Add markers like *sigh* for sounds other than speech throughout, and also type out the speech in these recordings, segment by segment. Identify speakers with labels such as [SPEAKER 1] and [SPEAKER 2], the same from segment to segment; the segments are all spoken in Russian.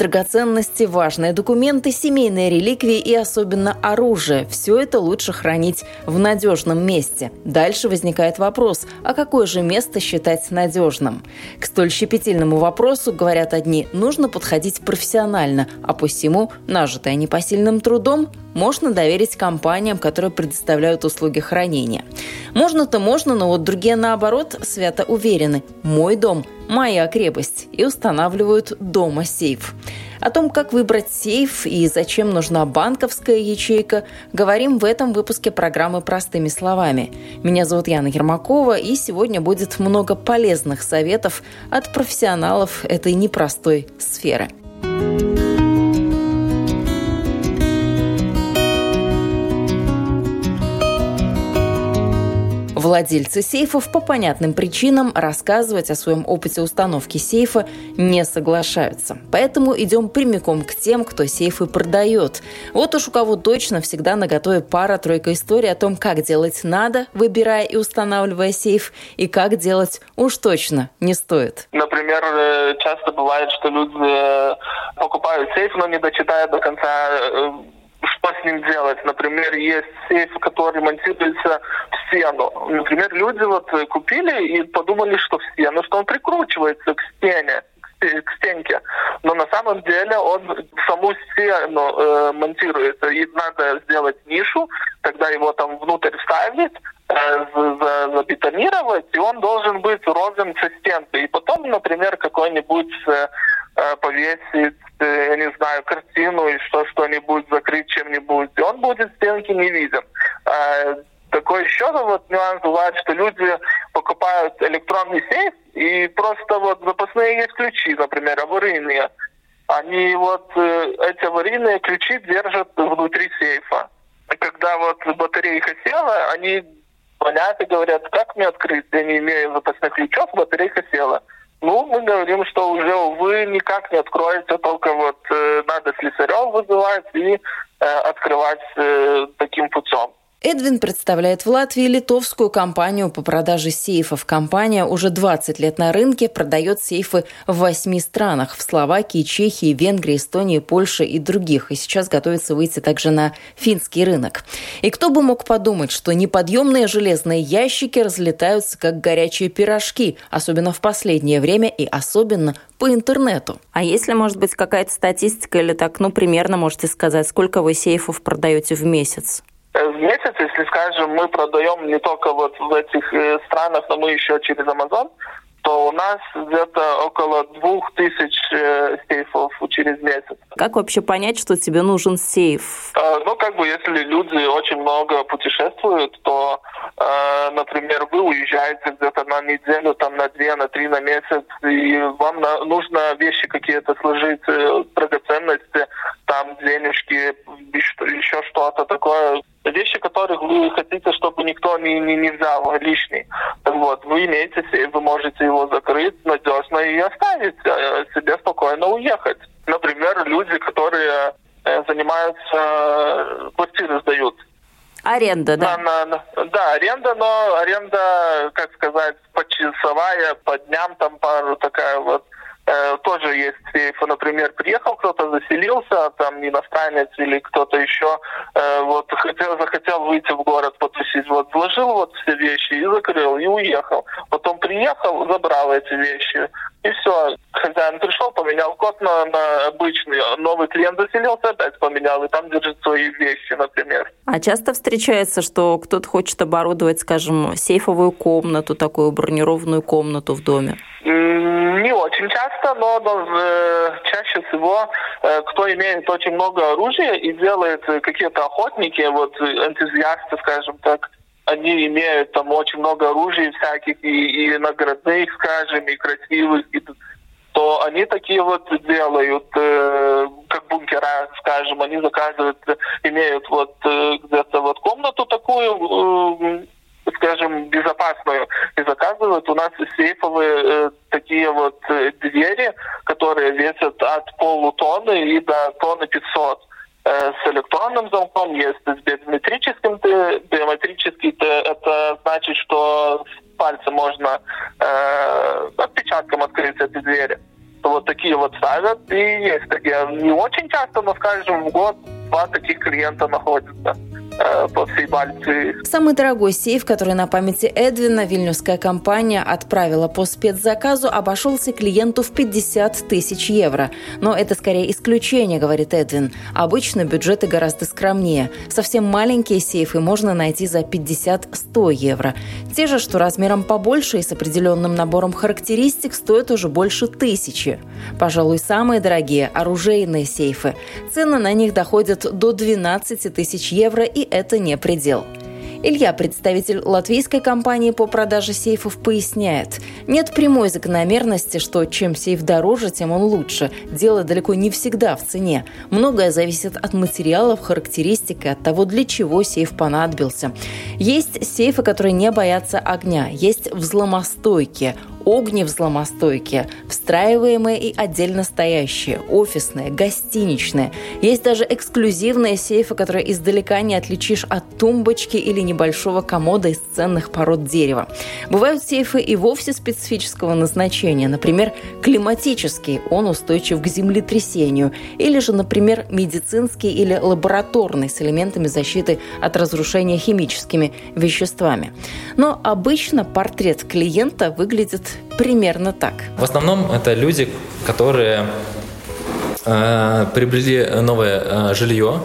[SPEAKER 1] Драгоценности, важные документы, семейные реликвии и особенно оружие – все это лучше хранить в надежном месте. Дальше возникает вопрос, а какое же место считать надежным? К столь щепетильному вопросу, говорят одни, нужно подходить профессионально, а посему нажитое непосильным трудом можно доверить компаниям, которые предоставляют услуги хранения. Можно-то можно, но вот другие наоборот свято уверены – мой дом – моя крепость и устанавливают дома сейф. О том, как выбрать сейф и зачем нужна банковская ячейка, говорим в этом выпуске программы «Простыми словами». Меня зовут Яна Ермакова, и сегодня будет много полезных советов от профессионалов этой непростой сферы. Владельцы сейфов по понятным причинам рассказывать о своем опыте установки сейфа не соглашаются. Поэтому идем прямиком к тем, кто сейфы продает. Вот уж у кого точно всегда наготове пара-тройка историй о том, как делать надо, выбирая и устанавливая сейф, и как делать уж точно не стоит.
[SPEAKER 2] Например, э, часто бывает, что люди э, покупают сейф, но не дочитают до конца э, что с ним делать. Например, есть сейф, который монтируется в стену. Например, люди вот купили и подумали, что в стену, что он прикручивается к стене к стенке. Но на самом деле он саму стену э, монтируется. И надо сделать нишу, тогда его там внутрь вставить, э, за, забетонировать, и он должен быть ровен со стенкой. И потом, например, какой-нибудь э, Э, повесить, э, я не знаю, картину и что что-нибудь закрыть чем-нибудь, и он будет стенки не виден. Такой еще вот нюанс бывает, что люди покупают электронный сейф, и просто вот запасные есть ключи, например, аварийные. Они вот э, эти аварийные ключи держат внутри сейфа. И когда вот батарейка села, они звонят и говорят, как мне открыть, я не имею запасных ключов, батарейка села. Ну, мы говорим, что уже, увы, никак не откроется, только вот э, надо слесарев вызывать и э, открывать э, таким путем.
[SPEAKER 1] Эдвин представляет в Латвии литовскую компанию по продаже сейфов. Компания уже 20 лет на рынке, продает сейфы в восьми странах – в Словакии, Чехии, Венгрии, Эстонии, Польше и других. И сейчас готовится выйти также на финский рынок. И кто бы мог подумать, что неподъемные железные ящики разлетаются как горячие пирожки, особенно в последнее время и особенно по интернету. А если, может быть, какая-то статистика или так, ну, примерно можете сказать, сколько вы сейфов продаете в месяц?
[SPEAKER 2] Э, в месяц, если скажем, мы продаем не только вот в этих э, странах, но мы еще через Amazon, то у нас где-то около двух тысяч э, сейфов через месяц.
[SPEAKER 1] Как вообще понять, что тебе нужен сейф?
[SPEAKER 2] Э, ну, как бы, если люди очень много путешествуют, то, э, например, вы уезжаете где-то на неделю, там, на две, на три, на месяц, и вам на, нужно вещи какие-то сложить, драгоценности, там, денежки, еще что-то такое, вещи, которых вы хотите, чтобы никто не, не, не взял лишний. Так вот, вы имеете сейф, вы можете его закрыть надежно и оставить, э, себе спокойно уехать. Например, люди, которые э, занимаются, э, квартиры сдают.
[SPEAKER 1] Аренда, да?
[SPEAKER 2] На, на, да, аренда, но аренда, как сказать, почасовая, по дням там пару такая вот Э, тоже есть сейфы. Например, приехал кто-то, заселился, там иностранец или кто-то еще, э, вот хотел, захотел выйти в город потусить, вот вложил вот все вещи и закрыл, и уехал. Потом приехал, забрал эти вещи, и все. Хозяин пришел, поменял код на, на обычный, новый клиент заселился, опять поменял, и там держит свои вещи, например.
[SPEAKER 1] А часто встречается, что кто-то хочет оборудовать, скажем, сейфовую комнату, такую бронированную комнату в доме?
[SPEAKER 2] Не очень часто, но э, чаще всего, э, кто имеет очень много оружия и делает какие-то охотники, вот энтузиасты, скажем так, они имеют там очень много оружия всяких, и, и наградных, скажем, и красивых, и, то они такие вот делают, э, как бункера, скажем, они заказывают, имеют вот э, где-то вот комнату такую, э, скажем, безопасную, сейфовые такие вот двери, которые весят от полутонны и до тонны 500 с электронным замком, есть с биометрическим. Биометрический это значит, что пальцем можно э, отпечатком открыть эти двери. Вот такие вот ставят. И есть такие. Не очень часто, но, скажем, в год два таких клиента находятся. Э, по всей Балтии.
[SPEAKER 1] Самый дорогой сейф, который на памяти Эдвина вильнюсская компания отправила по спецзаказу, обошелся клиенту в 50 тысяч евро. Но это скорее исключение, говорит Эдвин. Обычно бюджеты гораздо скромнее. Совсем маленькие сейфы можно найти за 50-100 евро. Те же, что размером побольше и с определенным набором характеристик, стоят уже больше тысячи. Пожалуй, самые дорогие – оружейные сейфы. Цены на них доходят до 12 тысяч евро и это не предел. Илья, представитель латвийской компании по продаже сейфов, поясняет. Нет прямой закономерности, что чем сейф дороже, тем он лучше. Дело далеко не всегда в цене. Многое зависит от материалов, характеристик и от того, для чего сейф понадобился. Есть сейфы, которые не боятся огня. Есть взломостойкие огневзломостойкие, встраиваемые и отдельно стоящие, офисные, гостиничные. Есть даже эксклюзивные сейфы, которые издалека не отличишь от тумбочки или небольшого комода из ценных пород дерева. Бывают сейфы и вовсе специфического назначения, например, климатический, он устойчив к землетрясению, или же, например, медицинский или лабораторный с элементами защиты от разрушения химическими веществами. Но обычно портрет клиента выглядит примерно так.
[SPEAKER 3] В основном это люди, которые э, приобрели новое э, жилье,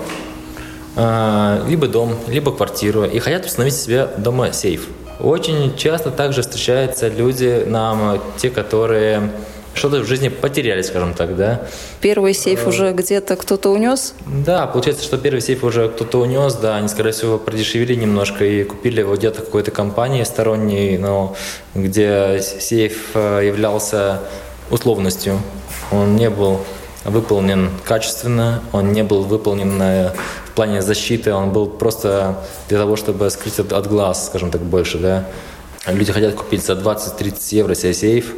[SPEAKER 3] э, либо дом, либо квартиру, и хотят установить себе дома сейф. Очень часто также встречаются люди, нам, те, которые что-то в жизни потеряли, скажем так, да.
[SPEAKER 1] Первый сейф уже где-то кто-то унес?
[SPEAKER 3] Да, получается, что первый сейф уже кто-то унес, да, они, скорее всего, продешевили немножко и купили его где-то какой-то компании сторонней, но где сейф э, являлся условностью. Он не был выполнен качественно, он не был выполнен э, в плане защиты, он был просто для того, чтобы скрыть от, от глаз, скажем так, больше, да. Люди хотят купить за 20-30 евро себе сейф,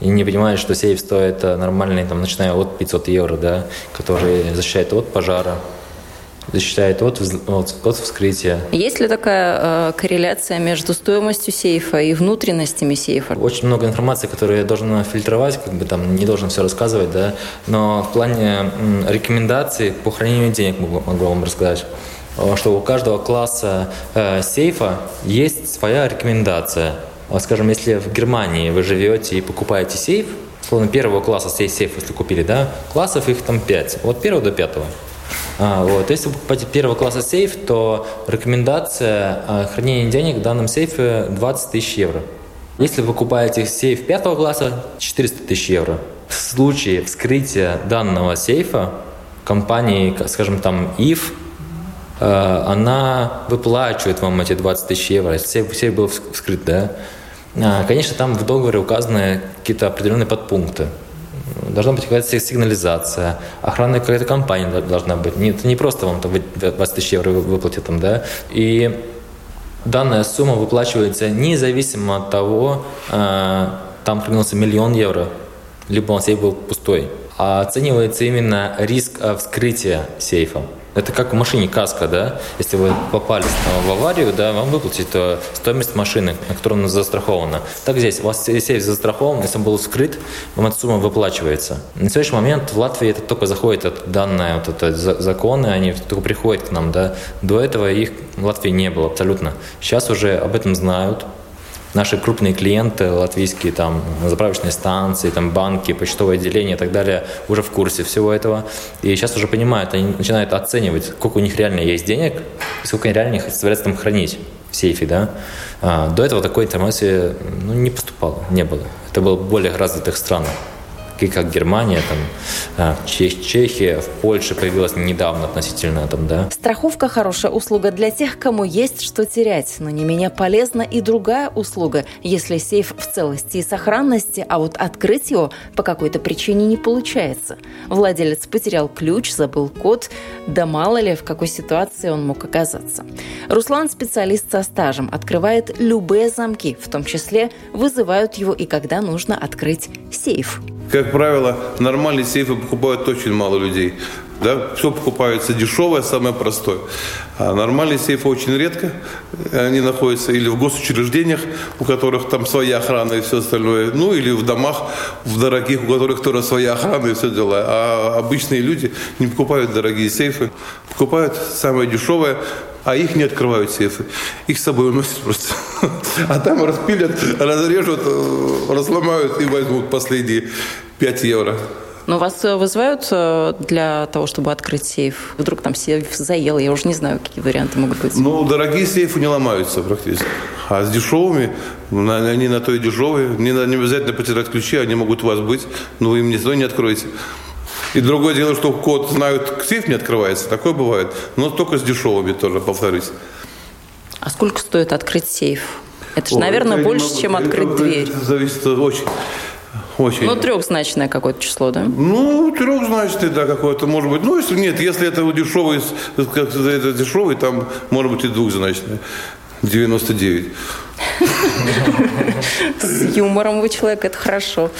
[SPEAKER 3] и не понимают, что сейф стоит э, нормальный, там, начиная от 500 евро, да, который защищает от пожара, защищает от, от, от вскрытия.
[SPEAKER 1] Есть ли такая э, корреляция между стоимостью сейфа и внутренностями сейфа?
[SPEAKER 3] Очень много информации, которую я должен фильтровать, как бы там не должен все рассказывать, да, но в плане м, рекомендаций по хранению денег могу, могу вам рассказать э, что у каждого класса э, сейфа есть своя рекомендация – вот, скажем, если в Германии вы живете и покупаете сейф, словно первого класса сейф, если купили, да, классов их там 5, от первого до пятого. А, вот. Если вы покупаете первого класса сейф, то рекомендация а, хранения денег в данном сейфе 20 тысяч евро. Если вы покупаете сейф пятого класса, 400 тысяч евро. В случае вскрытия данного сейфа компании, скажем там, ИФ, а, она выплачивает вам эти 20 тысяч евро, сейф, сейф был вскрыт, да. А, конечно, там в договоре указаны какие-то определенные подпункты. Должна быть какая-то сигнализация, охранная какая-то компания должна быть. Это не просто вам там 20 тысяч евро выплатят там, да. И данная сумма выплачивается независимо от того, а, там хранился миллион евро, либо он сейф был пустой. А оценивается именно риск вскрытия сейфа. Это как в машине каска, да? Если вы попали в аварию, да, вам выплатит стоимость машины, на которую она застрахована. Так здесь, у вас сейф застрахован, если он был скрыт, вам эта сумма выплачивается. На следующий момент в Латвии это только заходит от данные, вот это законы, они только приходят к нам, да. До этого их в Латвии не было абсолютно. Сейчас уже об этом знают, наши крупные клиенты, латвийские там заправочные станции, там банки, почтовые отделения и так далее, уже в курсе всего этого. И сейчас уже понимают, они начинают оценивать, сколько у них реально есть денег, и сколько они реально их собираются там хранить в сейфе, да. А, до этого такой информации ну, не поступало, не было. Это было в более развитых странах. Как Германия, там, Чех, Чехия, в Польше появилась недавно относительно. Там, да.
[SPEAKER 1] Страховка – хорошая услуга для тех, кому есть что терять, но не менее полезна и другая услуга, если сейф в целости и сохранности, а вот открыть его по какой-то причине не получается. Владелец потерял ключ, забыл код, да мало ли в какой ситуации он мог оказаться. Руслан – специалист со стажем, открывает любые замки, в том числе вызывают его и когда нужно открыть сейф.
[SPEAKER 4] Как правило, нормальные сейфы покупают очень мало людей. Да? Все покупается дешевое, самое простое. А нормальные сейфы очень редко. Они находятся или в госучреждениях, у которых там своя охрана и все остальное. Ну, или в домах, в дорогих, у которых тоже своя охрана и все дела. А обычные люди не покупают дорогие сейфы. Покупают самое дешевое, а их не открывают сейфы. Их с собой уносят просто. А там распилят, разрежут, э, разломают и возьмут последние 5 евро.
[SPEAKER 1] Но вас э, вызывают э, для того, чтобы открыть сейф? Вдруг там сейф заел, я уже не знаю, какие варианты могут быть.
[SPEAKER 4] Ну, дорогие сейфы не ломаются практически. А с дешевыми, они на то и дешевые. Не, не обязательно потерять ключи, они могут у вас быть, но вы им никто не откроете. И другое дело, что код знают, сейф не открывается, такое бывает, но только с дешевыми тоже, повторюсь.
[SPEAKER 1] А сколько стоит открыть сейф? Это же, О, наверное, больше, могу, чем открыть это, дверь.
[SPEAKER 4] Это зависит очень. Очень.
[SPEAKER 1] Ну, трехзначное какое-то число, да?
[SPEAKER 4] Ну, трехзначное, да, какое-то, может быть. Ну, если нет, если это дешевый, как это дешевый, там может быть и двухзначное. 99.
[SPEAKER 1] С юмором вы человек, это хорошо.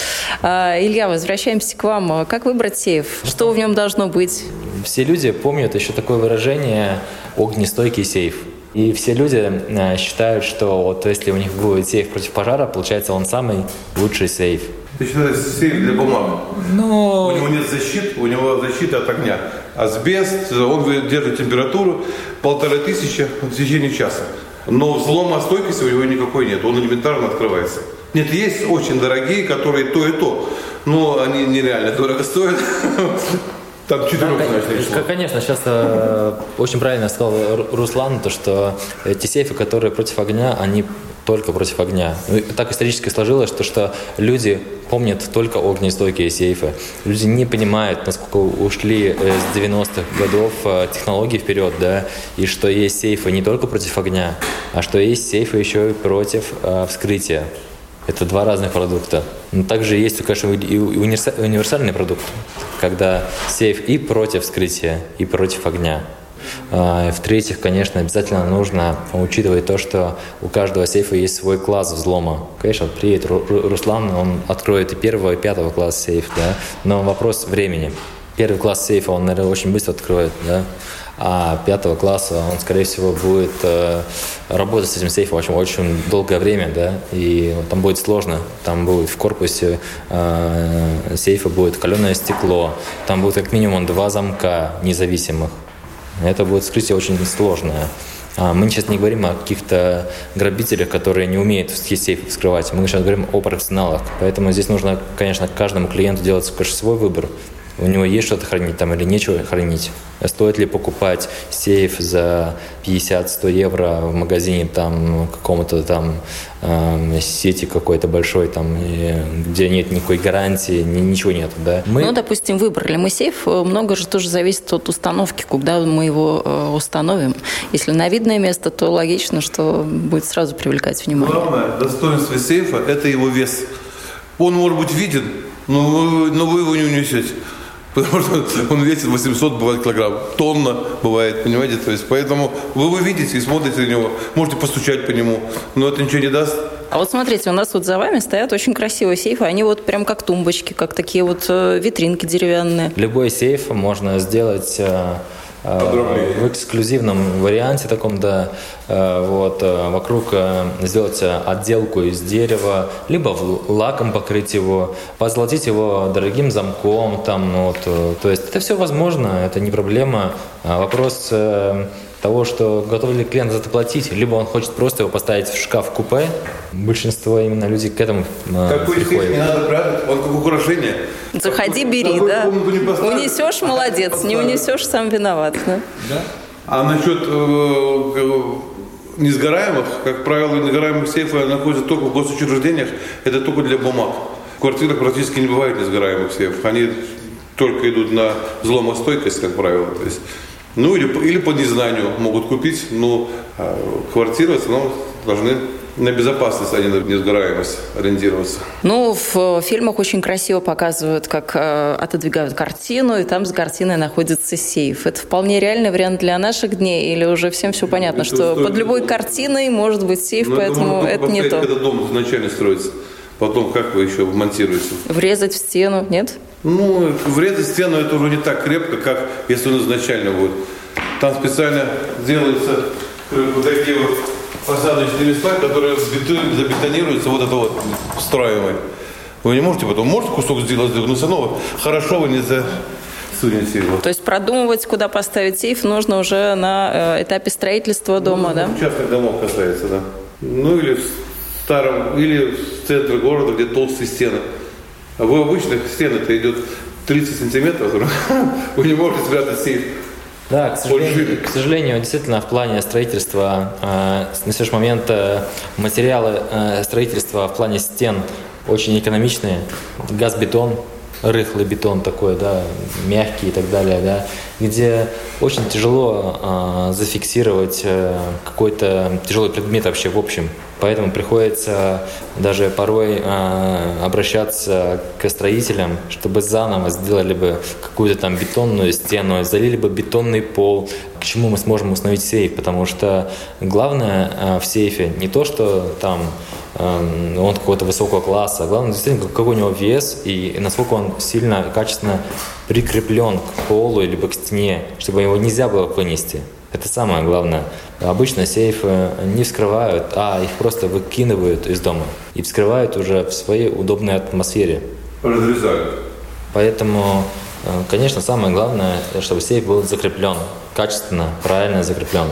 [SPEAKER 1] А, Илья, возвращаемся к вам. Как выбрать сейф? Что в нем должно быть?
[SPEAKER 3] Все люди помнят еще такое выражение «огнестойкий сейф». И все люди э, считают, что вот если у них будет сейф против пожара, получается он самый лучший сейф.
[SPEAKER 4] Ты считаешь, сейф для бумаг?
[SPEAKER 3] Но...
[SPEAKER 4] У него нет защиты, у него защита от огня. Асбест, он держит температуру полторы тысячи в течение часа. Но взлома стойкости у него никакой нет, он элементарно открывается. Нет, есть очень дорогие, которые то и то, но они нереально дорого стоят. *laughs* Там четырехзначное число.
[SPEAKER 3] Конечно, сейчас э, очень правильно сказал Руслан, то, что эти сейфы, которые против огня, они только против огня. Ну, так исторически сложилось, что, что люди помнят только огнестойкие сейфы. Люди не понимают, насколько ушли э, с 90-х годов э, технологии вперед, да, и что есть сейфы не только против огня, а что есть сейфы еще и против э, вскрытия. Это два разных продукта. Но также есть, конечно, и универсальный продукт, когда сейф и против вскрытия, и против огня. А, в-третьих, конечно, обязательно нужно учитывать то, что у каждого сейфа есть свой класс взлома. Конечно, приедет Руслан, он откроет и первого, и пятого класса сейф, да, но вопрос времени. Первый класс сейфа он, наверное, очень быстро откроет, да, а пятого класса он, скорее всего, будет э, работать с этим сейфом очень, очень долгое время, да, и там будет сложно. Там будет в корпусе э, сейфа будет каленое стекло, там будет как минимум два замка независимых, это будет вскрытие очень сложное. А мы сейчас не говорим о каких-то грабителях, которые не умеют сейф вскрывать. Мы сейчас говорим о профессионалах. Поэтому здесь нужно, конечно, каждому клиенту делать свой выбор у него есть что-то хранить там или нечего хранить. Стоит ли покупать сейф за 50-100 евро в магазине там какому-то там э, сети какой-то большой, там, где нет никакой гарантии, ни, ничего нет, да?
[SPEAKER 1] Мы... Ну, допустим, выбрали мы сейф, много же тоже зависит от установки, куда мы его э, установим. Если на видное место, то логично, что будет сразу привлекать внимание.
[SPEAKER 4] Главное достоинство сейфа – это его вес. Он может быть виден, но но вы его не унесете потому что он весит 800, бывает килограмм, тонна бывает, понимаете, то есть поэтому вы его видите и смотрите на него, можете постучать по нему, но это ничего не даст.
[SPEAKER 1] А вот смотрите, у нас вот за вами стоят очень красивые сейфы, они вот прям как тумбочки, как такие вот э, витринки деревянные.
[SPEAKER 3] Любой сейф можно сделать э, Подробнее. в эксклюзивном варианте таком, да, э, вот, э, вокруг э, сделать отделку из дерева, либо лаком покрыть его, позолотить его дорогим замком, там, вот, то есть это все возможно, это не проблема. А вопрос того, что готов ли клиент за это платить, либо он хочет просто его поставить в шкаф купе. Большинство именно людей к этому
[SPEAKER 4] Какой приходит. не надо прятать, он как украшение.
[SPEAKER 1] Заходи, бери, да. Унесешь, молодец, не унесешь, сам виноват. Да?
[SPEAKER 4] Да? А насчет э, несгораемых, как правило, несгораемых сейфы находятся только в госучреждениях, это только для бумаг. В квартирах практически не бывает несгораемых сейфов. Они только идут на взломостойкость, как правило. То есть, ну или, или по незнанию могут купить, но а, квартиры в основном должны на безопасность, а не на несгораемость ориентироваться.
[SPEAKER 1] Ну, в фильмах очень красиво показывают, как э, отодвигают картину, и там за картиной находится сейф. Это вполне реальный вариант для наших дней, или уже всем все понятно, это что стоит... под любой картиной может быть сейф, Но ну, поэтому это, это не то.
[SPEAKER 4] Когда дом изначально строится, потом как вы еще монтируете?
[SPEAKER 1] Врезать в стену, нет?
[SPEAKER 4] Ну, врезать в стену это уже не так крепко, как если он изначально будет. Там специально делаются вот такие вот посадочные места, которые забетонируются вот это вот встраиваемой. Вы не можете потом, можете кусок сделать, но все равно хорошо вы не засунете его.
[SPEAKER 1] То есть продумывать, куда поставить сейф, нужно уже на э, этапе строительства дома, ну, да?
[SPEAKER 4] Частных домов касается, да. Ну или в старом, или в центре города, где толстые стены. А в обычных стенах-то идет 30 сантиметров, вы не можете спрятать сейф.
[SPEAKER 3] Да, к сожалению, к сожалению, действительно, в плане строительства, э, на следующий момент э, материалы э, строительства в плане стен очень экономичные. Газ-бетон, рыхлый бетон такой, да, мягкий и так далее, да, где очень тяжело э, зафиксировать э, какой-то тяжелый предмет вообще в общем. Поэтому приходится даже порой э, обращаться к строителям, чтобы заново сделали бы какую-то там бетонную стену, залили бы бетонный пол, к чему мы сможем установить сейф, потому что главное э, в сейфе не то, что там он какого-то высокого класса, главное действительно какой у него вес и насколько он сильно и качественно прикреплен к полу либо к стене, чтобы его нельзя было вынести. Это самое главное. Обычно сейфы не вскрывают, а их просто выкидывают из дома и вскрывают уже в своей удобной атмосфере.
[SPEAKER 4] Разрезают.
[SPEAKER 3] Поэтому, э, конечно, самое главное, чтобы сейф был закреплен, качественно, правильно закреплен.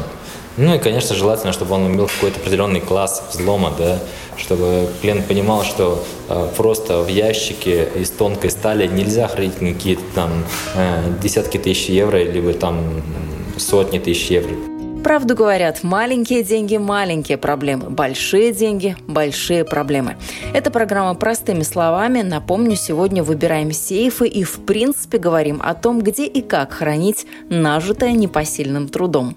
[SPEAKER 3] Ну и, конечно, желательно, чтобы он имел какой-то определенный класс взлома, да, чтобы клиент понимал, что э, просто в ящике из тонкой стали нельзя хранить какие-то там э, десятки тысяч евро, либо там сотни тысяч евро.
[SPEAKER 1] Правду говорят, маленькие деньги – маленькие проблемы, большие деньги – большие проблемы. Это программа «Простыми словами». Напомню, сегодня выбираем сейфы и, в принципе, говорим о том, где и как хранить нажитое непосильным трудом.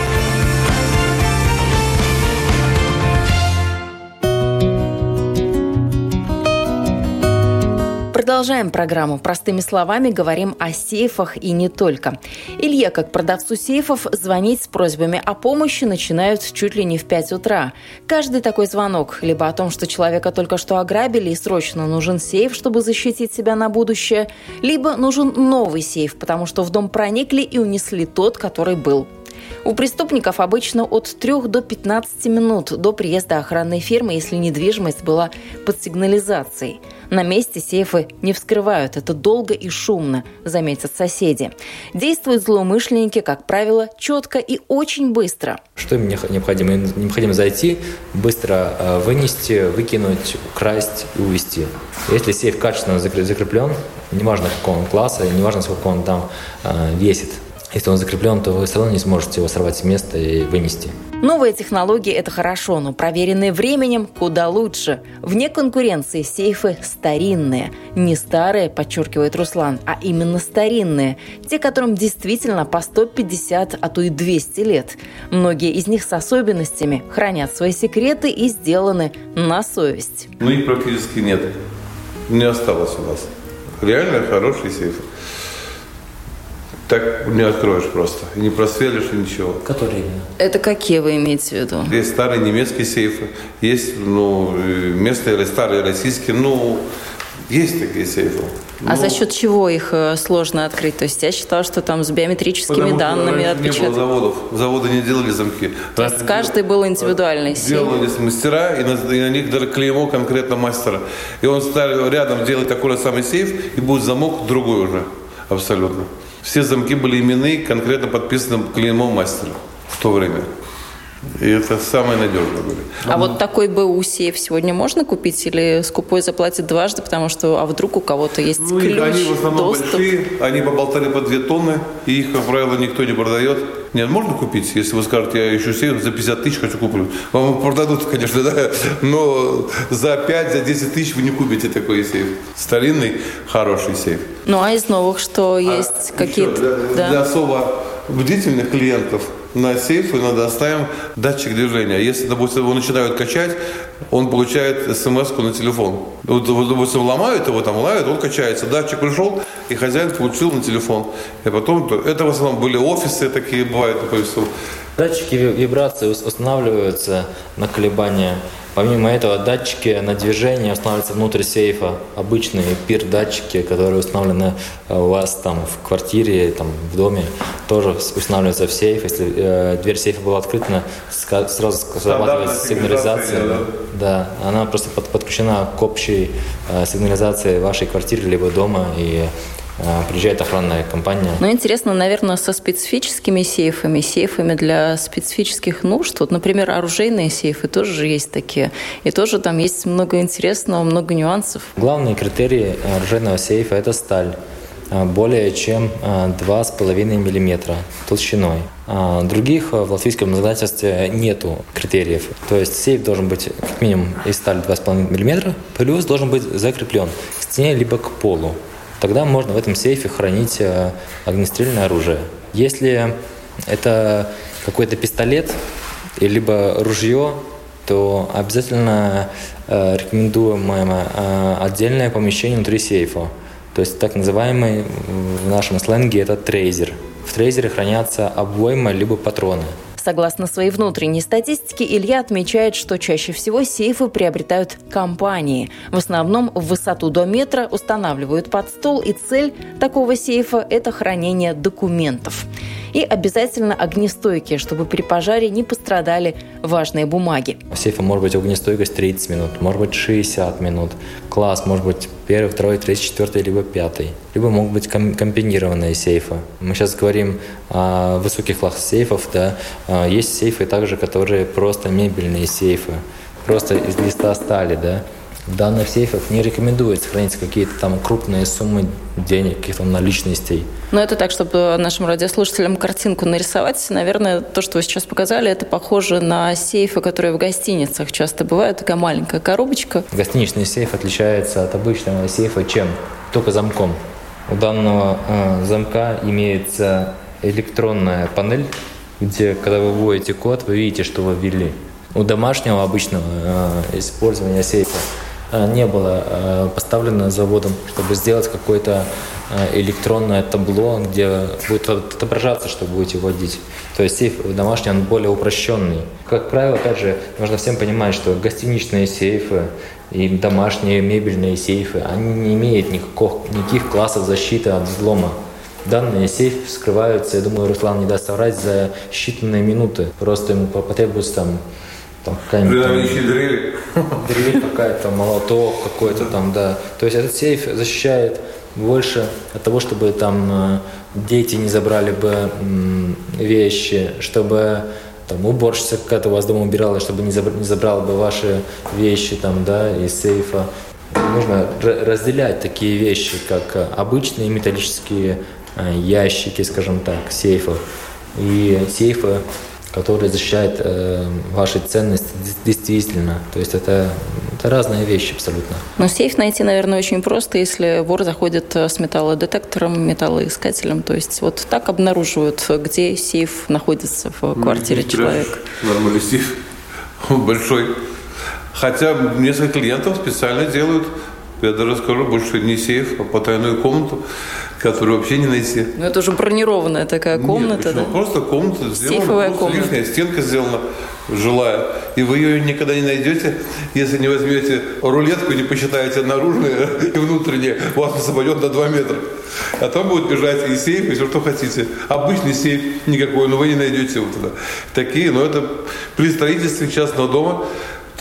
[SPEAKER 1] Продолжаем программу. Простыми словами говорим о сейфах и не только. Илье, как продавцу сейфов, звонить с просьбами о помощи начинают чуть ли не в 5 утра. Каждый такой звонок либо о том, что человека только что ограбили и срочно нужен сейф, чтобы защитить себя на будущее, либо нужен новый сейф, потому что в дом проникли и унесли тот, который был. У преступников обычно от 3 до 15 минут до приезда охранной фирмы, если недвижимость была под сигнализацией. На месте сейфы не вскрывают, это долго и шумно, заметят соседи. Действуют злоумышленники, как правило, четко и очень быстро.
[SPEAKER 3] Что им необходимо? Им необходимо зайти, быстро э, вынести, выкинуть, украсть и увезти. Если сейф качественно закреплен, неважно какого он класса, неважно сколько он там э, весит, если он закреплен, то вы все равно не сможете его сорвать с места и вынести.
[SPEAKER 1] Новые технологии – это хорошо, но проверенные временем куда лучше. Вне конкуренции сейфы старинные. Не старые, подчеркивает Руслан, а именно старинные. Те, которым действительно по 150, а то и 200 лет. Многие из них с особенностями хранят свои секреты и сделаны на совесть.
[SPEAKER 4] Ну их практически нет. Не осталось у нас. Реально хорошие сейфы так не откроешь просто. И не просверлишь, ничего.
[SPEAKER 3] Которые именно?
[SPEAKER 1] Это какие вы имеете в виду?
[SPEAKER 4] Есть старые немецкие сейфы, есть ну, местные старые российские, ну, есть такие сейфы.
[SPEAKER 1] А за счет чего их э, сложно открыть? То есть я считала, что там с биометрическими данными
[SPEAKER 4] отпечатки. не было заводов. Заводы не делали замки.
[SPEAKER 1] То есть каждый был индивидуальный сейф?
[SPEAKER 4] Делались мастера, и на, и на них даже клеймо конкретно мастера. И он стал рядом делать такой же самый сейф, и будет замок другой уже. Абсолютно. Все замки были именные, конкретно подписаны клеймом мастера в то время. И это самое надежное были.
[SPEAKER 1] А вот такой БУ сейф сегодня можно купить или скупой заплатит дважды, потому что а вдруг у кого-то есть
[SPEAKER 4] ну,
[SPEAKER 1] ключ,
[SPEAKER 4] они в основном
[SPEAKER 1] доступ?
[SPEAKER 4] большие, они поболтали по две тонны, и их, как правило, никто не продает. Нет, можно купить, если вы скажете, я ищу сейф за 50 тысяч хочу куплю. Вам продадут, конечно, да, но за 5, за 10 тысяч вы не купите такой сейф. Старинный, хороший сейф.
[SPEAKER 1] Ну, а из новых что есть?
[SPEAKER 4] А
[SPEAKER 1] Какие-то...
[SPEAKER 4] еще для,
[SPEAKER 1] да.
[SPEAKER 4] для особо бдительных клиентов на сейф надо оставим датчик движения. Если, допустим, его начинают качать, он получает смс на телефон. Вот, допустим, ломают его, там лают, он качается. Датчик пришел, и хозяин получил на телефон. И потом, это в основном были офисы такие, бывают все.
[SPEAKER 3] Датчики вибрации устанавливаются на колебания Помимо этого, датчики на движение устанавливаются внутрь сейфа. Обычные пир-датчики, которые установлены э, у вас там в квартире, там, в доме, тоже устанавливаются в сейф. Если э, дверь сейфа была открыта, сразу срабатывает сигнализация. Да. да, она просто под, подключена к общей э, сигнализации вашей квартиры либо дома, и приезжает охранная компания.
[SPEAKER 1] Ну, интересно, наверное, со специфическими сейфами, сейфами для специфических нужд. Вот, например, оружейные сейфы тоже же есть такие. И тоже там есть много интересного, много нюансов.
[SPEAKER 3] Главные критерии оружейного сейфа – это сталь а, более чем 2,5 а, мм толщиной. Других в латвийском законодательстве нету критериев. То есть сейф должен быть как минимум из стали 2,5 мм, плюс должен быть закреплен к стене либо к полу тогда можно в этом сейфе хранить э, огнестрельное оружие. Если это какой-то пистолет, либо ружье, то обязательно э, рекомендуем э, отдельное помещение внутри сейфа. То есть так называемый в нашем сленге это трейзер. В трейзере хранятся обойма либо патроны.
[SPEAKER 1] Согласно своей внутренней статистике, Илья отмечает, что чаще всего сейфы приобретают компании. В основном в высоту до метра устанавливают под стол, и цель такого сейфа – это хранение документов. И обязательно огнестойкие, чтобы при пожаре не пострадали важные бумаги.
[SPEAKER 3] В может быть огнестойкость 30 минут, может быть 60 минут. Класс может быть первый, второй, третий, четвертый, либо пятый. Либо могут быть комбинированные сейфы. Мы сейчас говорим о высоких классах сейфов. Да. А, есть сейфы также, которые просто мебельные сейфы. Просто из листа стали, да. В данных сейфах не рекомендуется хранить какие-то там крупные суммы денег, каких-то наличностей.
[SPEAKER 1] Но это так, чтобы нашим радиослушателям картинку нарисовать. Наверное, то, что вы сейчас показали, это похоже на сейфы, которые в гостиницах часто бывают. Такая маленькая коробочка.
[SPEAKER 3] Гостиничный сейф отличается от обычного сейфа чем? Только замком. У данного э, замка имеется электронная панель, где, когда вы вводите код, вы видите, что вы ввели. У домашнего обычного э, использования сейфа не было э, поставлено заводом, чтобы сделать какое-то э, электронное табло, где будет отображаться, что будете вводить. То есть сейф домашний, он более упрощенный. Как правило, опять же, нужно всем понимать, что гостиничные сейфы и домашние мебельные сейфы, они не имеют никаких, никаких классов защиты от взлома. Данные сейф вскрываются, я думаю, Руслан не даст соврать, за считанные минуты. Просто ему потребуется там там какая-нибудь...
[SPEAKER 4] Дрель. *laughs*
[SPEAKER 3] Дрель какая-то, молоток какой-то там, да. То есть этот сейф защищает больше от того, чтобы там э, дети не забрали бы вещи, чтобы там уборщица какая-то у вас дома убирала, чтобы не, забрала, не забрала бы ваши вещи там, да, из сейфа. Нужно разделять такие вещи, как э, обычные металлические э, ящики, скажем так, сейфов, и сейфы который защищает э, ваши ценности действительно. То есть это, это разные вещи абсолютно.
[SPEAKER 1] Но сейф найти, наверное, очень просто, если вор заходит э, с металлодетектором, металлоискателем. То есть вот так обнаруживают, где сейф находится в ну, квартире человека.
[SPEAKER 4] Нормальный сейф, *laughs* он большой. Хотя несколько клиентов специально делают, я даже скажу, больше не сейф, а потайную комнату которую вообще не найти.
[SPEAKER 1] Ну, это уже бронированная такая комната,
[SPEAKER 4] Нет,
[SPEAKER 1] да?
[SPEAKER 4] Просто комната сделана,
[SPEAKER 1] Сейфовая
[SPEAKER 4] просто
[SPEAKER 1] комната.
[SPEAKER 4] лишняя стенка сделана жилая. И вы ее никогда не найдете, если не возьмете рулетку, не посчитаете наружные *laughs* и внутренние, у вас освободет на 2 метра. А там будет бежать и сейф, и все, что хотите. Обычный сейф никакой, но вы не найдете его туда. Такие, но это при строительстве частного дома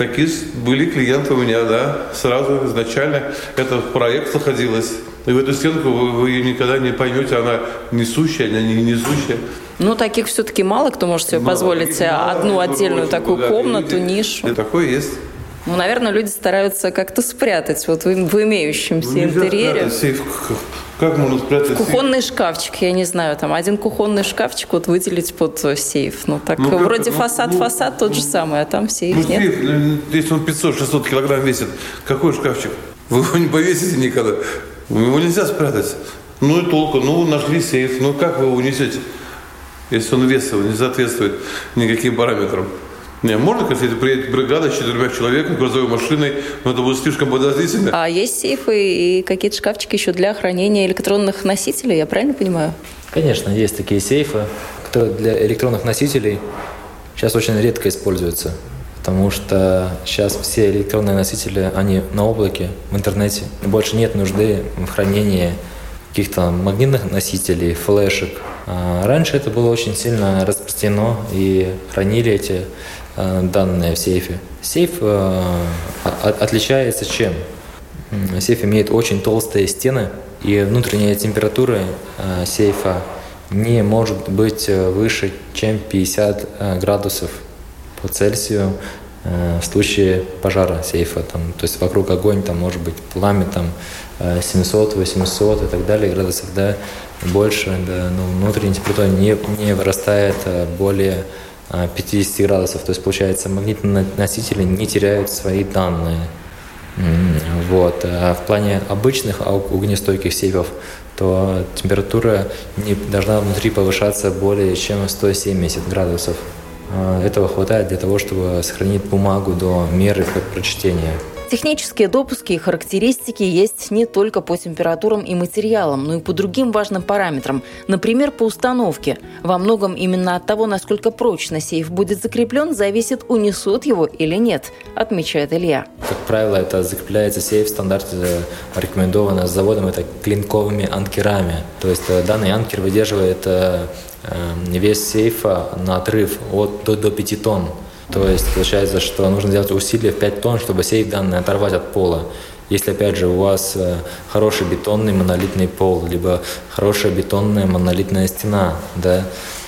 [SPEAKER 4] Такие были клиенты у меня, да, сразу изначально это в проект заходилось. И в эту стенку вы, вы ее никогда не поймете, она несущая, она не несущая.
[SPEAKER 1] Ну, таких все-таки мало кто может себе мало, позволить одну мало, отдельную такую комнату, видите, нишу.
[SPEAKER 4] И такое есть.
[SPEAKER 1] Ну, наверное, люди стараются как-то спрятать вот в, в имеющемся ну, интерьере.
[SPEAKER 4] Сейф. Как можно спрятать
[SPEAKER 1] Кухонный сейф? шкафчик, я не знаю, там один кухонный шкафчик вот выделить под сейф. Ну, так ну, вроде фасад-фасад ну, тот же самый, а там сейф ну, нет. Сейф,
[SPEAKER 4] ну, если он 500-600 килограмм весит, какой шкафчик? Вы его не повесите никогда. Его нельзя спрятать. Ну и толку, ну нашли сейф, ну как вы его унесете, если он весовый, не соответствует никаким параметрам? Не, можно, если это приедет бригада с четырьмя человеками, грузовой машиной, но это будет слишком подозрительно.
[SPEAKER 1] А есть сейфы и какие-то шкафчики еще для хранения электронных носителей, я правильно понимаю?
[SPEAKER 3] Конечно, есть такие сейфы, которые для электронных носителей сейчас очень редко используются, потому что сейчас все электронные носители, они на облаке, в интернете. Больше нет нужды в хранении каких-то магнитных носителей, флешек. А раньше это было очень сильно распространено, и хранили эти данные в сейфе. Сейф э, отличается чем? Сейф имеет очень толстые стены, и внутренняя температура э, сейфа не может быть выше, чем 50 градусов по Цельсию в случае пожара сейфа. Там, то есть вокруг огонь, там может быть пламя там 700, 800 и так далее градусов, да, больше, да, но внутренняя температура не, не вырастает более 50 градусов. То есть, получается, магнитные носители не теряют свои данные. Вот. А в плане обычных огнестойких сейфов, то температура не должна внутри повышаться более чем 170 градусов. А, этого хватает для того, чтобы сохранить бумагу до меры прочтения.
[SPEAKER 1] Технические допуски и характеристики есть не только по температурам и материалам, но и по другим важным параметрам. Например, по установке. Во многом именно от того, насколько прочно сейф будет закреплен, зависит, унесут его или нет, отмечает Илья.
[SPEAKER 3] Как правило, это закрепляется сейф в стандарте, э, рекомендовано с заводом, это клинковыми анкерами. То есть э, данный анкер выдерживает э, вес сейфа на отрыв от, до, до 5 тонн. То есть получается, что нужно делать усилия в 5 тонн, чтобы сейф данный оторвать от пола. Если, опять же, у вас э, хороший бетонный монолитный пол, либо хорошая бетонная монолитная стена, да,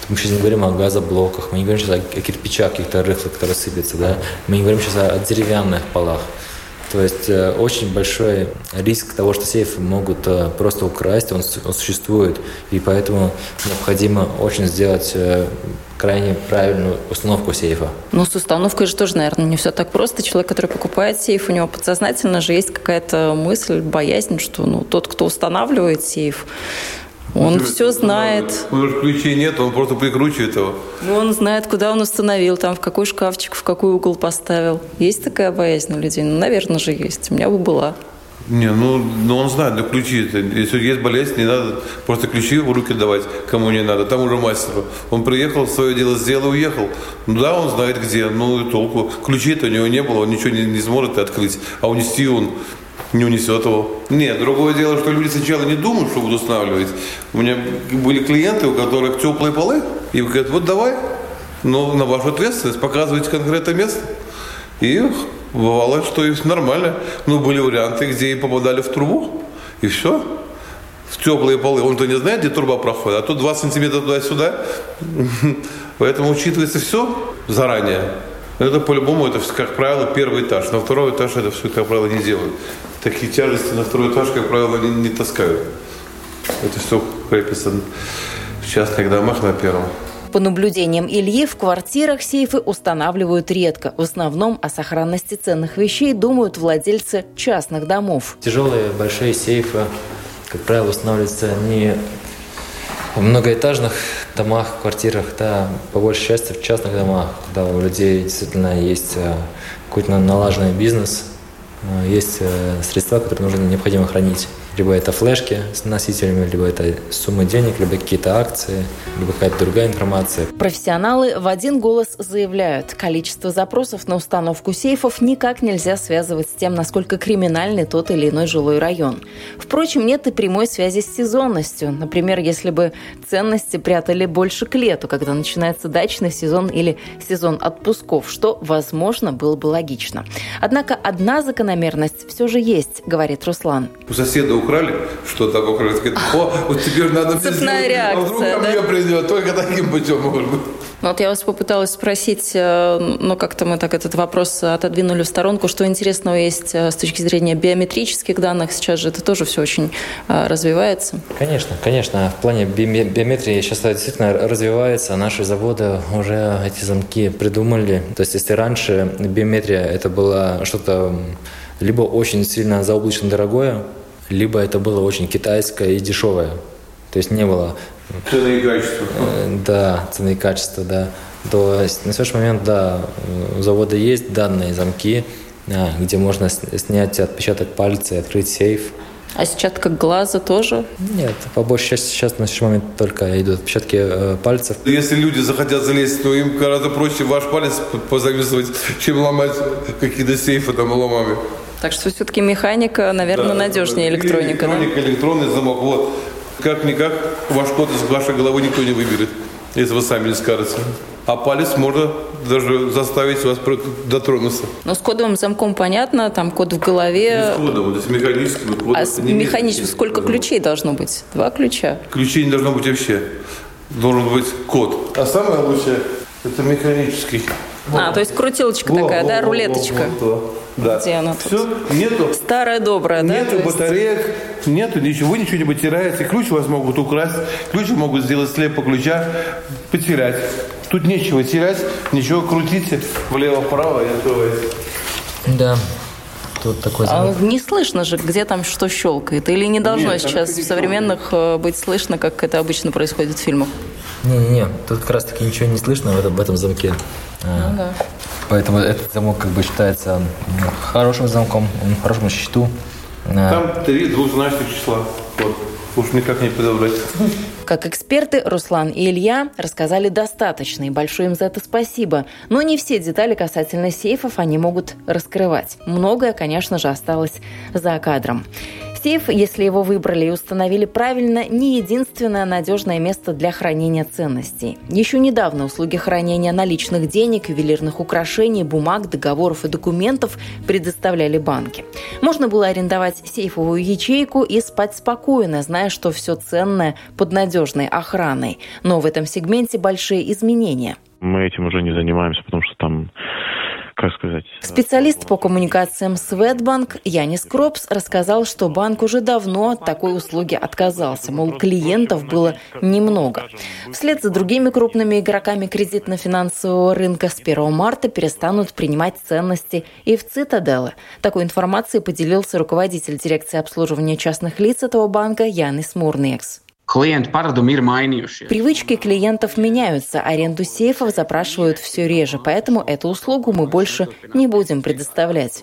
[SPEAKER 3] мы сейчас не говорим о газоблоках, мы не говорим сейчас о кирпичах каких-то рыхлых, которые сыпятся, да, мы не говорим сейчас о деревянных полах. То есть э, очень большой риск того, что сейфы могут э, просто украсть, он, существует, и поэтому необходимо очень сделать крайне правильную установку сейфа.
[SPEAKER 1] Ну, с установкой же тоже, наверное, не все так просто. Человек, который покупает сейф, у него подсознательно же есть какая-то мысль, боязнь, что ну, тот, кто устанавливает сейф, он ну, все знает.
[SPEAKER 4] У него ключей нет, он просто прикручивает его.
[SPEAKER 1] Ну, он знает, куда он установил, там, в какой шкафчик, в какой угол поставил. Есть такая боязнь у людей? Ну, наверное же есть. У меня бы была.
[SPEAKER 4] Не, ну, ну он знает, да ключи. Если есть болезнь, не надо просто ключи в руки давать, кому не надо. Там уже мастеру. Он приехал, свое дело сделал, уехал. Ну да, он знает где, ну и толку. Ключей-то у него не было, он ничего не, не сможет открыть. А унести он не унесет его. Нет, другое дело, что люди сначала не думают, что будут устанавливать. У меня были клиенты, у которых теплые полы, и говорят, вот давай, но на вашу ответственность показывайте конкретное место. И Бывало, что и нормально. Но были варианты, где и попадали в трубу, и все. В теплые полы. Он-то не знает, где труба проходит, а тут 2 сантиметра туда-сюда. *laughs* Поэтому учитывается все заранее. Это по-любому, это, как правило, первый этаж. На второй этаж это все, как правило, не делают. Такие тяжести на второй этаж, как правило, не, не таскают. Это все прописано в частных домах на первом.
[SPEAKER 1] По наблюдениям Ильи, в квартирах сейфы устанавливают редко. В основном о сохранности ценных вещей думают владельцы частных домов.
[SPEAKER 3] Тяжелые большие сейфы, как правило, устанавливаются не в многоэтажных домах, квартирах, да, по большей части в частных домах, когда у людей действительно есть э, какой-то налаженный бизнес, есть э, средства, которые нужно необходимо хранить. Либо это флешки с носителями, либо это суммы денег, либо какие-то акции, либо какая-то другая информация.
[SPEAKER 1] Профессионалы в один голос заявляют, количество запросов на установку сейфов никак нельзя связывать с тем, насколько криминальный тот или иной жилой район. Впрочем, нет и прямой связи с сезонностью. Например, если бы ценности прятали больше к лету, когда начинается дачный сезон или сезон отпусков, что, возможно, было бы логично. Однако одна закономерность все же есть, говорит Руслан.
[SPEAKER 4] У соседа украли, что-то украли. О, вот теперь надо
[SPEAKER 1] Цепная реакция,
[SPEAKER 4] а вдруг ко
[SPEAKER 1] да?
[SPEAKER 4] мне придет, только таким путем может быть.
[SPEAKER 1] Ну, вот я вас попыталась спросить, э, но как-то мы так этот вопрос отодвинули в сторонку, что интересного есть э, с точки зрения биометрических данных. Сейчас же это тоже все очень э, развивается.
[SPEAKER 3] Конечно, конечно. В плане биометрии сейчас это действительно развивается. Наши заводы уже эти замки придумали. То есть если раньше биометрия это было что-то либо очень сильно заоблачно дорогое, либо это было очень китайское и дешевое. То есть не было
[SPEAKER 4] Цены и качество.
[SPEAKER 3] Э, Да, цены и качество, да. То есть на сегодняшний момент, да, у завода есть данные замки, а, где можно снять отпечаток пальца и открыть сейф.
[SPEAKER 1] А сетчатка глаза тоже?
[SPEAKER 3] Нет, по большей части сейчас на сегодняшний момент только идут отпечатки э, пальцев.
[SPEAKER 4] Если люди захотят залезть, то им гораздо проще ваш палец позависывать, чем ломать какие-то сейфы там ломами.
[SPEAKER 1] Так что все-таки механика, наверное,
[SPEAKER 4] Да.
[SPEAKER 1] надежнее
[SPEAKER 4] Или
[SPEAKER 1] электроника. да?
[SPEAKER 4] Электроника, электронный замок. Вот. Как-никак ваш код из вашей головы никто не выберет, если вы сами не скажете. А палец можно даже заставить вас дотронуться.
[SPEAKER 1] Но с кодовым замком понятно, там код в голове.
[SPEAKER 4] Без кода, вот, с механическим кодом.
[SPEAKER 1] А с
[SPEAKER 4] не
[SPEAKER 1] механическим сколько
[SPEAKER 4] смысла.
[SPEAKER 1] ключей должно быть? Два ключа.
[SPEAKER 4] Ключей не должно быть вообще. Должен быть код. А самое лучшее – это механический.
[SPEAKER 1] А, то есть крутилочка
[SPEAKER 4] Во,
[SPEAKER 1] такая,
[SPEAKER 4] во,
[SPEAKER 1] да,
[SPEAKER 4] во,
[SPEAKER 1] рулеточка.
[SPEAKER 4] во, во, Да.
[SPEAKER 1] Где она тут?
[SPEAKER 4] Все, нету.
[SPEAKER 1] Старая добрая, да?
[SPEAKER 4] Нету
[SPEAKER 1] то есть?
[SPEAKER 4] батареек, нету ничего, вы ничего не потеряете. Ключ у вас могут украсть, ключ могут сделать слепо ключа, потерять. Тут нечего терять, ничего крутите влево-вправо и открываете.
[SPEAKER 3] Да, тут такой
[SPEAKER 1] А
[SPEAKER 3] замок.
[SPEAKER 1] не слышно же, где там что щелкает. Или не должно
[SPEAKER 4] Нет,
[SPEAKER 1] сейчас в современных э, быть слышно, как это обычно происходит в фильмах?
[SPEAKER 3] Не-не-не, тут как раз таки ничего не слышно в этом, в этом замке. А,
[SPEAKER 1] Ну да.
[SPEAKER 3] Поэтому этот замок как бы считается хорошим замком, хорошем счету. А,
[SPEAKER 4] Там три двузначных числа. Вот. Уж никак не подобрать.
[SPEAKER 1] Как эксперты, Руслан и Илья рассказали достаточно, и большое им за это спасибо. Но не все детали касательно сейфов они могут раскрывать. Многое, конечно же, осталось за кадром. Сейф, если его выбрали и установили правильно, не единственное надежное место для хранения ценностей. Еще недавно услуги хранения наличных денег, ювелирных украшений, бумаг, договоров и документов предоставляли банки. Можно было арендовать сейфовую ячейку и спать спокойно, зная, что все ценное под надежной охраной. Но в этом сегменте большие изменения.
[SPEAKER 5] Мы этим уже не занимаемся, потому что там, как сказать...
[SPEAKER 1] Специалист по коммуникациям Светбанк Янис Кропс рассказал, что банк уже давно от такой услуги отказался, мол, клиентов было немного. Вслед за другими крупными игроками кредитно-финансового рынка с 1 марта перестанут принимать ценности и в Цитаделы. Такой информацией поделился руководитель дирекции обслуживания частных лиц этого банка Янис Мурнекс. Привычки клиентов меняются, аренду сейфов запрашивают все реже, поэтому эту услугу мы больше не будем предоставлять.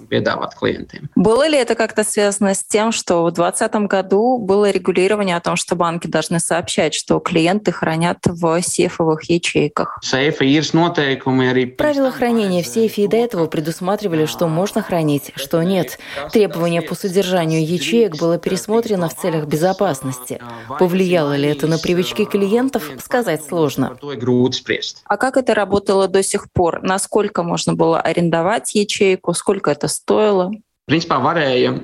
[SPEAKER 1] Было ли это как-то связано с тем, что в 2020 году было регулирование о том, что банки должны сообщать, что клиенты хранят в сейфовых ячейках? Правила хранения в сейфе и до этого предусматривали, что можно хранить, что нет. Требование по содержанию ячеек было пересмотрено в целях безопасности. Повлияло ли это на привычки клиентов, сказать сложно. А как это работало до сих пор? Насколько можно было арендовать ячейку? Сколько это стоило?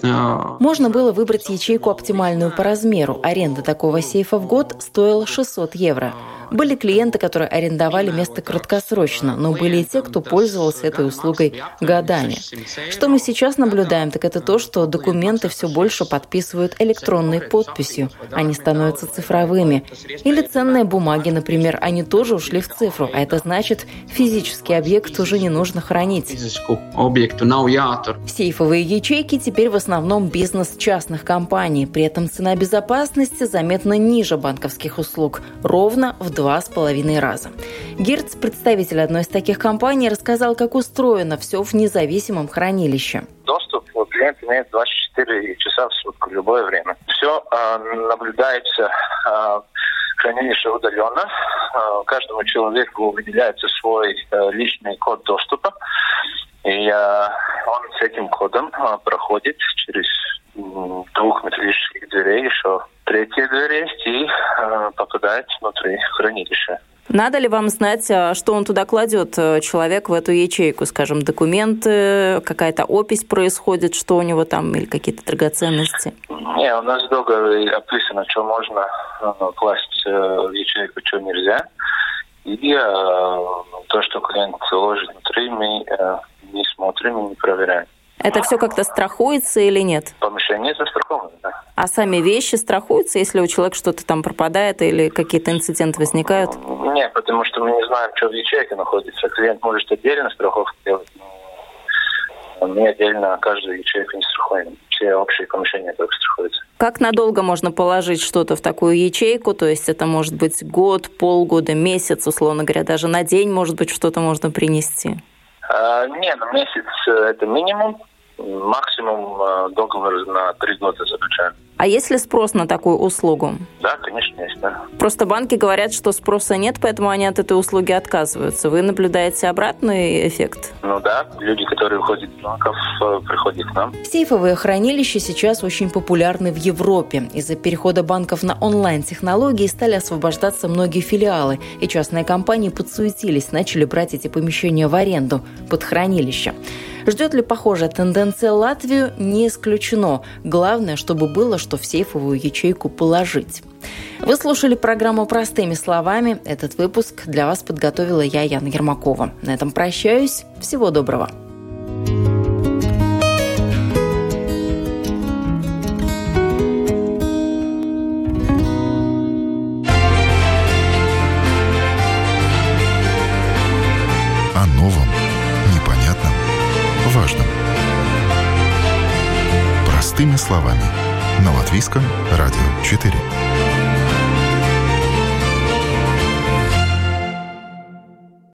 [SPEAKER 6] Ā,
[SPEAKER 1] Можно было выбрать ячейку оптимальную по размеру. Аренда такого сейфа в год стоила 600 евро. Были клиенты, которые арендовали место краткосрочно, но были и те, кто пользовался этой услугой годами. Что мы сейчас наблюдаем, так это то, что документы все больше подписывают электронной подписью. Они становятся цифровыми. Или ценные бумаги, например, они тоже ушли в цифру, а это значит, физический объект уже не нужно хранить. Сейфовые ячейки теперь в основном бизнес частных компаний. При этом цена безопасности заметно ниже банковских услуг, ровно в два с половиной раза. Герц, представитель одной из таких компаний, рассказал, как устроено все в независимом хранилище.
[SPEAKER 2] Доступ клиент имеет 24 часа в сутки, в любое время. Все наблюдается э, хранилище удаленно. Э, каждому человеку выделяется свой э, личный код доступа. И э, он с этим кодом э, проходит через м, двух металлических дверей, еще третья дверь есть, и э, попадает внутри хранилища.
[SPEAKER 1] Надо ли вам знать, а, что он туда кладет, э, человек, в эту ячейку? Скажем, документы, какая-то опись происходит, что у него там, или какие-то драгоценности?
[SPEAKER 7] Не, у нас в договоре описано, что можно э, класть э, в ячейку, что нельзя. И э, то, что клиент ложит внутри, мы э, не смотрим и не проверяем.
[SPEAKER 1] Это все как-то страхуется или нет?
[SPEAKER 7] Помещение застраховано, да.
[SPEAKER 1] А сами вещи страхуются, если у человека что-то там пропадает или какие-то инциденты возникают?
[SPEAKER 7] Нет, потому что мы не знаем, что в ячейке находится. Клиент может отдельно страховку делать, но мы отдельно каждую ячейку не страхуем. Все общие помещения только страхуются.
[SPEAKER 1] Как надолго можно положить что-то в такую ячейку? То есть это может быть год, полгода, месяц, условно говоря, даже на день, может быть, что-то можно принести?
[SPEAKER 7] А, не, на месяц э, это минимум. Максимум э, договор на три года заключаем.
[SPEAKER 1] А есть ли спрос на такую услугу?
[SPEAKER 7] Да, конечно, да.
[SPEAKER 1] Просто банки говорят, что спроса нет, поэтому они от этой услуги отказываются. Вы наблюдаете обратный эффект?
[SPEAKER 7] Ну да, люди, которые уходят из банков, э, приходят к нам.
[SPEAKER 1] Сейфовые хранилища сейчас очень популярны в Европе. Из-за перехода банков на онлайн-технологии стали освобождаться многие филиалы, и частные компании подсуетились, начали брать эти помещения в аренду под хранилища. Ждет ли похожая тенденция Латвию, не исключено. Главное, чтобы было, что в сейфовую ячейку положить. Вы слушали программу «Простыми словами». Этот выпуск для вас подготовила я, Яна Ермакова. На этом прощаюсь. Всего доброго.
[SPEAKER 8] О новом, непонятном, важном. Простыми словами. На Латвийском радио 4.